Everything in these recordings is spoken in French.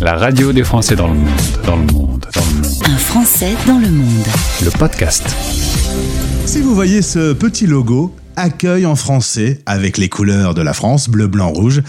La radio des Français dans le monde, dans le monde, dans le monde. Un Français dans le monde. Le podcast. Si vous voyez ce petit logo, accueil en français avec les couleurs de la France, bleu, blanc, rouge,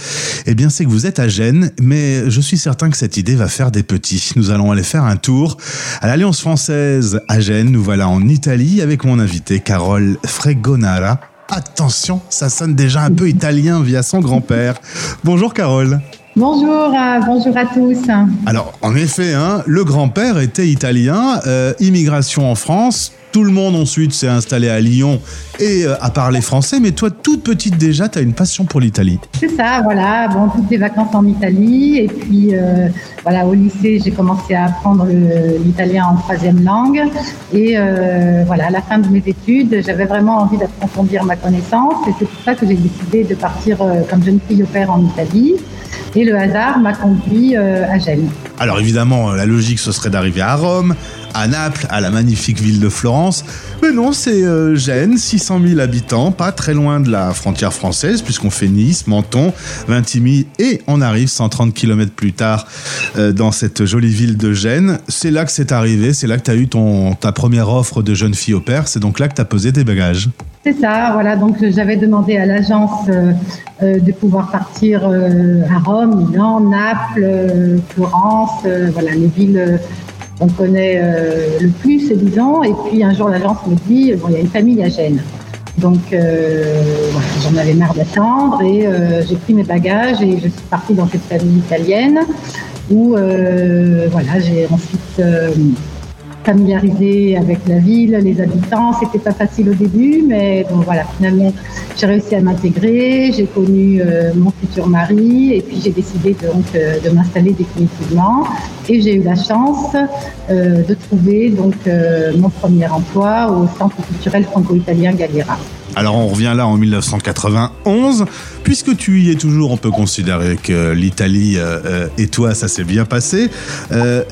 eh bien c'est que vous êtes à Gênes, mais je suis certain que cette idée va faire des petits. Nous allons aller faire un tour à l'Alliance française à Gênes. Nous voilà en Italie avec mon invité Carole Fregonara. Attention, ça sonne déjà un peu italien via son grand-père. Bonjour Carole. Bonjour, euh, bonjour à tous. Alors, en effet, hein, le grand-père était italien, euh, immigration en France. Tout le monde ensuite s'est installé à Lyon et euh, a parlé français. Mais toi, toute petite déjà, tu as une passion pour l'Italie. C'est ça, voilà. Bon, toutes les vacances en Italie. Et puis, euh, voilà, au lycée, j'ai commencé à apprendre l'italien en troisième langue. Et voilà, à la fin de mes études, j'avais vraiment envie d'approfondir ma connaissance. Et c'est pour ça que j'ai décidé de partir comme jeune fille au père en Italie. Et le hasard m'a conduit euh, à Gênes. Alors évidemment, la logique, ce serait d'arriver à Rome, à Naples, à la magnifique ville de Florence. Mais non, c'est euh, Gênes, 600 000 habitants, pas très loin de la frontière française, puisqu'on fait Nice, Menton, Vintimille, et on arrive 130 km plus tard euh, dans cette jolie ville de Gênes. C'est là que c'est arrivé, c'est là que tu as eu ton, ta première offre de jeune fille au père, c'est donc là que tu as posé tes bagages. C'est ça, voilà. Donc j'avais demandé à l'agence euh, de pouvoir partir à Rome, Milan, Naples, Florence, euh, voilà les villes euh, qu'on connaît euh, le plus, disons. Et puis un jour l'agence me dit bon, il y a une famille à Gênes. Donc j'en avais marre d'attendre et j'ai pris mes bagages et je suis partie dans cette famille italienne où voilà j'ai ensuite familiarisé avec la ville, les habitants. C'était pas facile au début, mais bon voilà, finalement j'ai réussi à m'intégrer. J'ai connu euh, mon futur mari et puis j'ai décidé donc euh, de m'installer définitivement. Et j'ai eu la chance euh, de trouver donc mon premier emploi au Centre culturel franco-italien Galliera. Alors on revient là en 1991. Puisque tu y es toujours, on peut considérer que l'Italie et toi, ça s'est bien passé.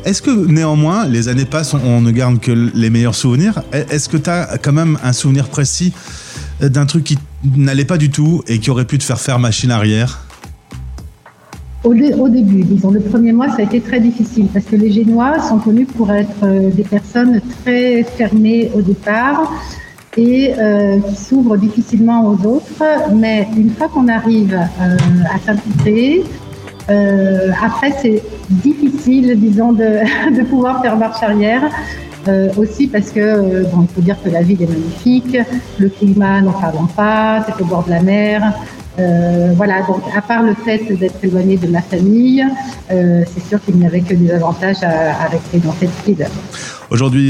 Est-ce que néanmoins, les années passent, on, ne garde que les meilleurs souvenirs? Est-ce que tu as quand même un souvenir précis d'un truc qui n'allait pas du tout et qui aurait pu te faire faire machine arrière Au, dé- au début, disons, le premier mois, ça a été très difficile parce que les Génois sont connus pour être euh, des personnes très fermées au départ et euh, qui s'ouvrent difficilement aux autres. Mais une fois qu'on arrive euh, à s'intégrer, euh, après, c'est difficile, disons, de, pouvoir faire marche arrière. Euh, aussi parce que, euh, bon, il faut dire que la ville est magnifique, le climat, n'en parlons pas, c'est au bord de la mer. Voilà, donc à part le fait d'être éloigné de ma famille, c'est sûr qu'il n'y avait que des avantages à, à rester dans cette ville. Aujourd'hui,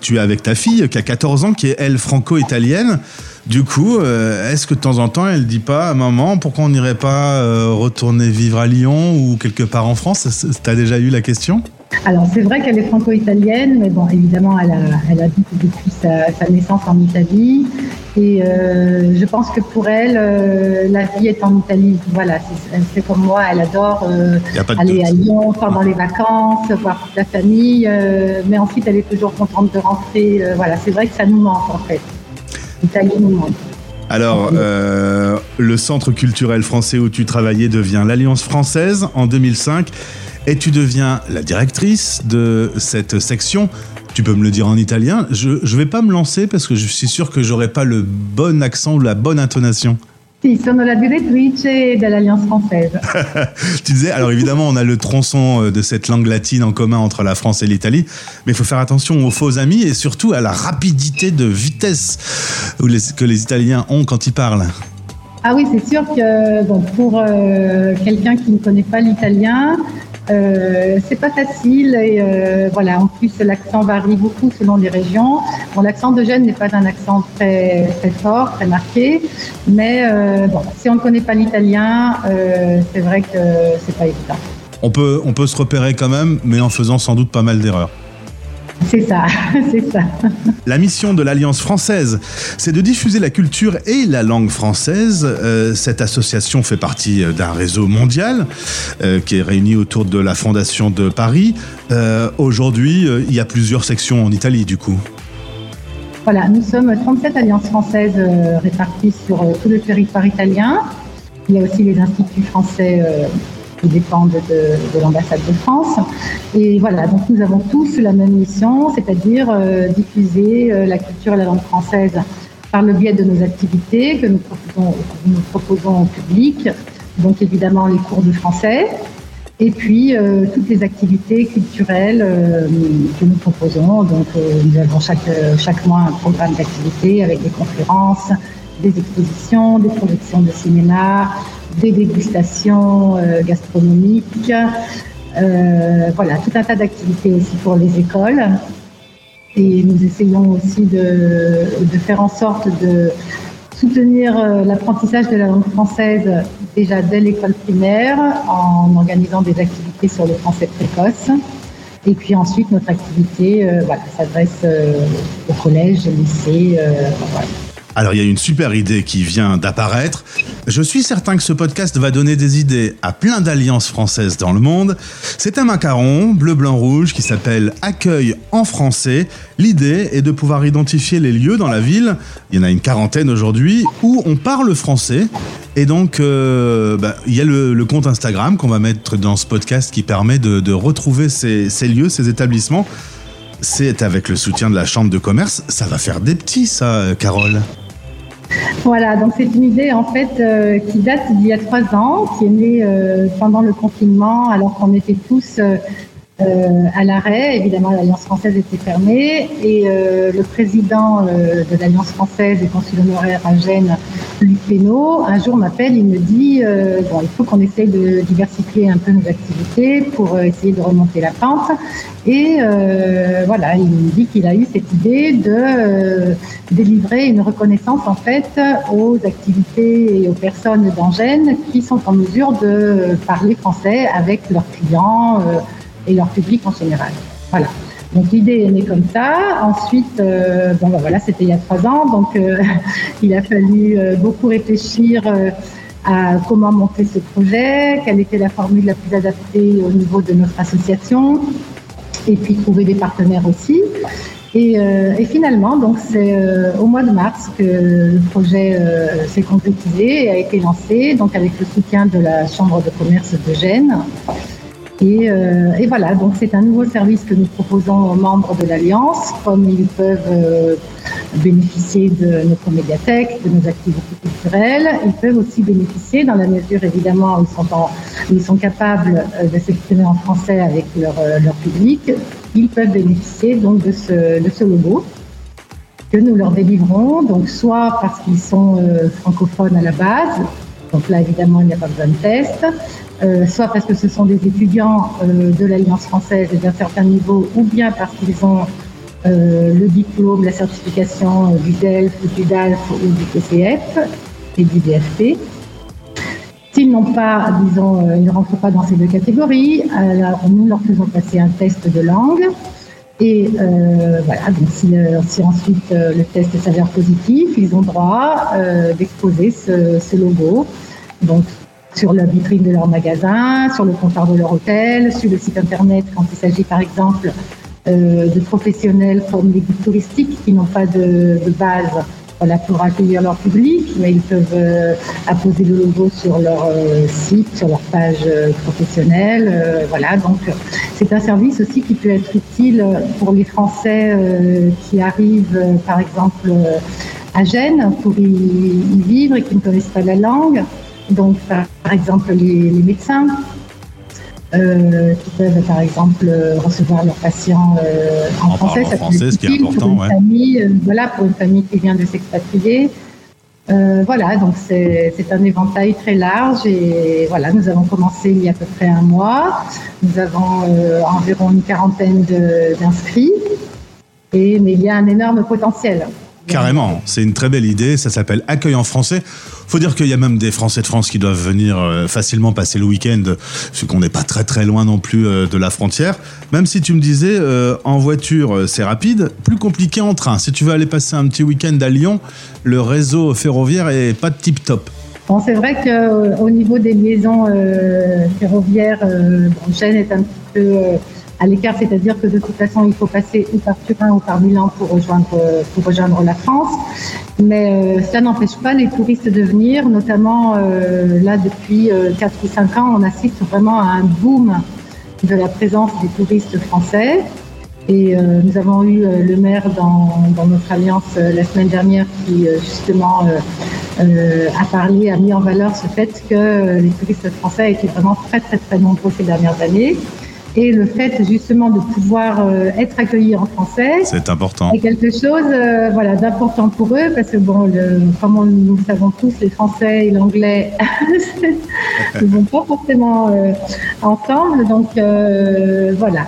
tu es avec ta fille qui a 14 ans, qui est elle franco-italienne. Du coup, euh, est-ce que de temps en temps, elle dit pas, maman, pourquoi on n'irait pas euh, retourner vivre à Lyon ou quelque part en France? T'as déjà eu la question? Alors c'est vrai qu'elle est franco-italienne, mais bon, évidemment, elle, a, elle habite depuis sa, sa naissance en Italie. Et euh, je pense que pour elle, euh, la vie est en Italie. Voilà, c'est- comme moi, elle adore euh, aller doute. à Lyon pendant les vacances, voir toute la famille. euh, mais ensuite, elle est toujours contente de rentrer. euh, voilà, c'est vrai que ça nous manque en fait. Alors, euh, le centre culturel français où tu travaillais devient l'Alliance française en 2005 et tu deviens la directrice de cette section. Tu peux me le dire en italien. Je ne vais pas me lancer parce que je suis sûr que j'aurai pas le bon accent ou la bonne intonation. Sì, sono la direttrice dell'Alliance française. Tu disais, alors évidemment, on a le tronçon euh, de cette langue latine en commun entre la France et l'Italie, mais il faut faire attention aux faux amis et surtout à la rapidité de vitesse que les Italiens ont quand ils parlent. Ah oui, c'est sûr que bon, pour euh, quelqu'un qui ne connaît pas l'italien, euh, c'est pas facile et euh, voilà. En plus, l'accent varie beaucoup selon les régions. Bon, l'accent de Gênes n'est pas un accent très très fort, très marqué, mais euh, bon, si on ne connaît pas l'italien, c'est vrai que c'est pas évident. On peut, on peut se repérer quand même, mais en faisant sans doute pas mal d'erreurs. C'est ça, c'est ça. La mission de l'Alliance française, c'est de diffuser la culture et la langue française. Euh, cette association fait partie euh, d'un réseau mondial euh, qui est réuni autour de la Fondation de Paris. Euh, Aujourd'hui, il y a plusieurs sections en Italie, du coup. Voilà, nous sommes 37 alliances françaises réparties sur tout le territoire italien. Il y a aussi les instituts français qui dépendent de, l'ambassade de France. Et voilà, donc nous avons tous la même mission, c'est-à-dire diffuser la culture et la langue française par le biais de nos activités que nous proposons, au public, donc évidemment les cours de français, et puis euh, toutes les activités culturelles euh, que nous proposons. Donc euh, nous avons chaque, chaque mois un programme d'activités avec des conférences, des expositions, des projections de cinéma, des dégustations gastronomiques. voilà, tout un tas d'activités aussi pour les écoles. Et nous essayons aussi de, faire en sorte de soutenir euh, l'apprentissage de la langue française déjà dès l'école primaire en organisant des activités sur le français précoce. Et puis ensuite, notre activité euh, s'adresse euh, au collège, au lycée. Alors il y a une super idée qui vient d'apparaître. Je suis certain que ce podcast va donner des idées à plein d'alliances françaises dans le monde. C'est un macaron bleu, blanc, rouge qui s'appelle Accueil en français. L'idée est de pouvoir identifier les lieux dans la ville, il y en a une quarantaine aujourd'hui, où on parle français. Et donc, euh, bah, il y a le, compte Instagram qu'on va mettre dans ce podcast qui permet de, retrouver ces, ces lieux, ces établissements. C'est avec le soutien de la Chambre de commerce. Ça va faire des petits, ça, Carole. Voilà, donc c'est une idée en fait euh, qui date d'il y a trois ans, qui est née euh, pendant le confinement, alors qu'on était tous euh, euh, à l'arrêt. Évidemment, l'Alliance française était fermée et euh, le président euh, de l'Alliance française et consul honoraire à Gênes, Luc Pénaud, un jour m'appelle, il me dit bon, il faut qu'on essaye de diversifier un peu nos activités pour essayer de remonter la pente. Et voilà, il me dit qu'il a eu cette idée de délivrer une reconnaissance en fait aux activités et aux personnes d'Angène qui sont en mesure de parler français avec leurs clients et leur public en général. Voilà. Donc l'idée est née comme ça. Ensuite, euh, bon ben voilà, c'était il y a trois ans, donc euh, il a fallu euh, beaucoup réfléchir à comment monter ce projet, quelle était la formule la plus adaptée au niveau de notre association, et puis trouver des partenaires aussi. Et, finalement, donc c'est au mois de mars que le projet s'est concrétisé et a été lancé, donc avec le soutien de la Chambre de commerce de Gênes. Euh, et, voilà, donc c'est un nouveau service que nous proposons aux membres de l'Alliance, comme ils peuvent euh, bénéficier de notre médiathèque, de nos activités culturelles. Ils peuvent aussi bénéficier, dans la mesure évidemment où ils sont, ils sont capables euh, de s'exprimer en français avec leur, leur, public, ils peuvent bénéficier donc de ce, de ce logo que nous leur délivrons, donc soit parce qu'ils sont francophones à la base, donc là évidemment il n'y a pas besoin de test, euh, soit parce que ce sont des étudiants euh, de l'Alliance française d'un certain niveau, ou bien parce qu'ils ont euh, le diplôme, la certification du DELF, du DALF ou du TCF et du DFP. S'ils n'ont pas, disons, ils ne rentrent pas dans ces deux catégories, alors nous leur faisons passer un test de langue. Et voilà, donc si, si ensuite le test s'avère positif, ils ont droit d'exposer ce, ce, logo. Donc sur la vitrine de leur magasin, sur le comptoir de leur hôtel, sur le site internet quand il s'agit par exemple euh, de professionnels comme les guides touristiques qui n'ont pas de, base voilà, pour accueillir leur public, mais ils peuvent euh, apposer le logo sur leur euh, site, sur leur page professionnelle. voilà, donc c'est un service aussi qui peut être utile pour les Français qui arrivent, par exemple, à Gênes pour y vivre et qui ne connaissent pas la langue. Donc, par, exemple, les, médecins euh, qui peuvent, par exemple, recevoir leurs patients euh, en, français, ça français, ce qui est important, pour une famille, euh, voilà, pour une famille qui vient de s'expatrier. Voilà, donc c'est un éventail très large et voilà, nous avons commencé il y a à peu près un mois. Nous avons environ une quarantaine d'inscrits, et mais il y a un énorme potentiel. Carrément, c'est une très belle idée. Ça s'appelle Accueil en français. Faut dire qu'il y a même des Français de France qui doivent venir euh, facilement passer le week-end, vu qu'on n'est pas très très loin non plus euh, de la frontière. Même si tu me disais, euh, en voiture c'est rapide, plus compliqué en train. Si tu veux aller passer un petit week-end à Lyon, le réseau ferroviaire est pas de tip top. Bon, c'est vrai qu'au niveau des liaisons ferroviaires, bon, Gênes est un petit peu à l'écart, c'est-à-dire que de toute façon, il faut passer ou par Turin ou par Milan pour rejoindre, rejoindre la France. Mais ça n'empêche pas les touristes de venir, notamment là depuis 4 ou 5 ans, on assiste vraiment à un boom de la présence des touristes français. Et euh, nous avons eu euh, le maire dans, notre alliance euh, la semaine dernière qui justement a parlé, a mis en valeur ce fait que les touristes français étaient vraiment très très très nombreux ces dernières années. Et le fait justement de pouvoir être accueillis en français, c'est important. C'est quelque chose, voilà, d'important pour eux parce que bon, le, comme nous le savons tous, les Français et l'anglais ne vont pas forcément ensemble. Donc voilà,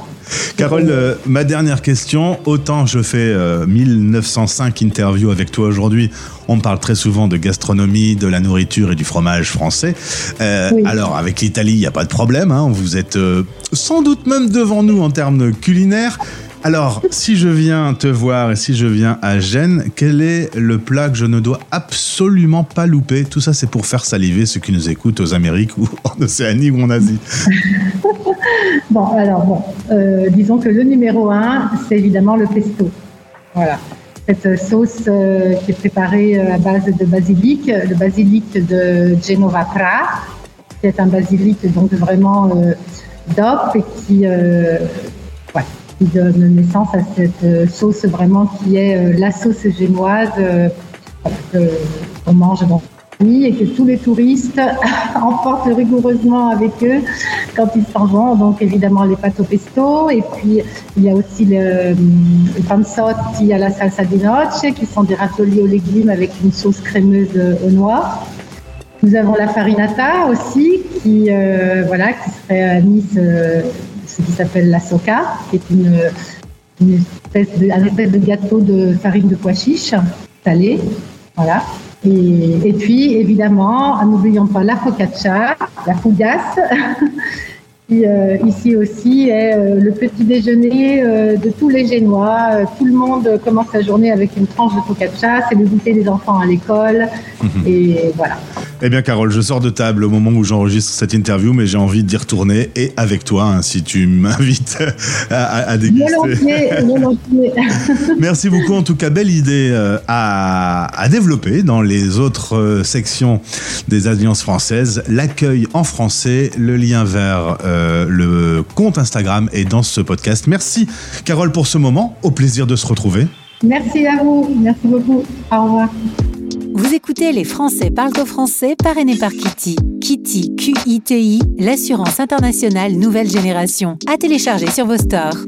Carole, euh, ma dernière question. Autant je fais 1905 euh, interviews avec toi aujourd'hui, on parle très souvent de gastronomie, de la nourriture et du fromage français. Euh, alors, avec l'Italie, il n'y a pas de problème. Hein. vous êtes sans doute même devant nous en termes culinaires. Alors, si je viens te voir et si je viens à Gênes, quel est le plat que je ne dois absolument pas louper? Tout ça, c'est pour faire saliver ceux qui nous écoutent aux Amériques ou en Océanie ou en Asie. bon, alors, bon, euh, disons que le numéro un, c'est évidemment le pesto. Voilà. Cette sauce euh, qui est préparée euh, à base de basilic, le basilic de Genova Pra, qui est un basilic donc vraiment d'op et qui donne naissance à cette euh, sauce vraiment qui est euh, la sauce génoise euh, qu'on mange dans et que tous les touristes emportent rigoureusement avec eux quand ils s'en vont. Donc évidemment les pâtes au pesto et puis il y a aussi le, le panzotti à la salsa di noce qui sont des raviolis aux légumes avec une sauce crémeuse aux noix. Nous avons la farinata aussi qui voilà qui serait à Nice ce qui s'appelle la soca, qui est une, espèce de, un espèce de gâteau de farine de pois chiche salé. Voilà. Et, puis, évidemment, n'oublions pas la focaccia, la fougasse, qui euh, ici aussi est euh, le petit déjeuner euh, de tous les Génois. tout le monde commence sa journée avec une tranche de focaccia, c'est le goûter des enfants à l'école. Mhm. Et voilà. Eh bien, Carole, je sors de table au moment où j'enregistre cette interview, mais j'ai envie d'y retourner et avec toi, hein, si tu m'invites à, à, déguster. Merci beaucoup. En tout cas, belle idée euh, à, à, développer dans les autres euh, sections des alliances françaises. L'accueil en français, le lien vers euh, le compte Instagram est dans ce podcast. Merci, Carole, pour ce moment. Au plaisir de se retrouver. Merci à vous. Merci beaucoup. Au revoir. Vous écoutez Les Français parlent au français parrainé par Kitty. Kitty, Q-I-T-I, l'assurance internationale nouvelle génération. À télécharger sur vos stores.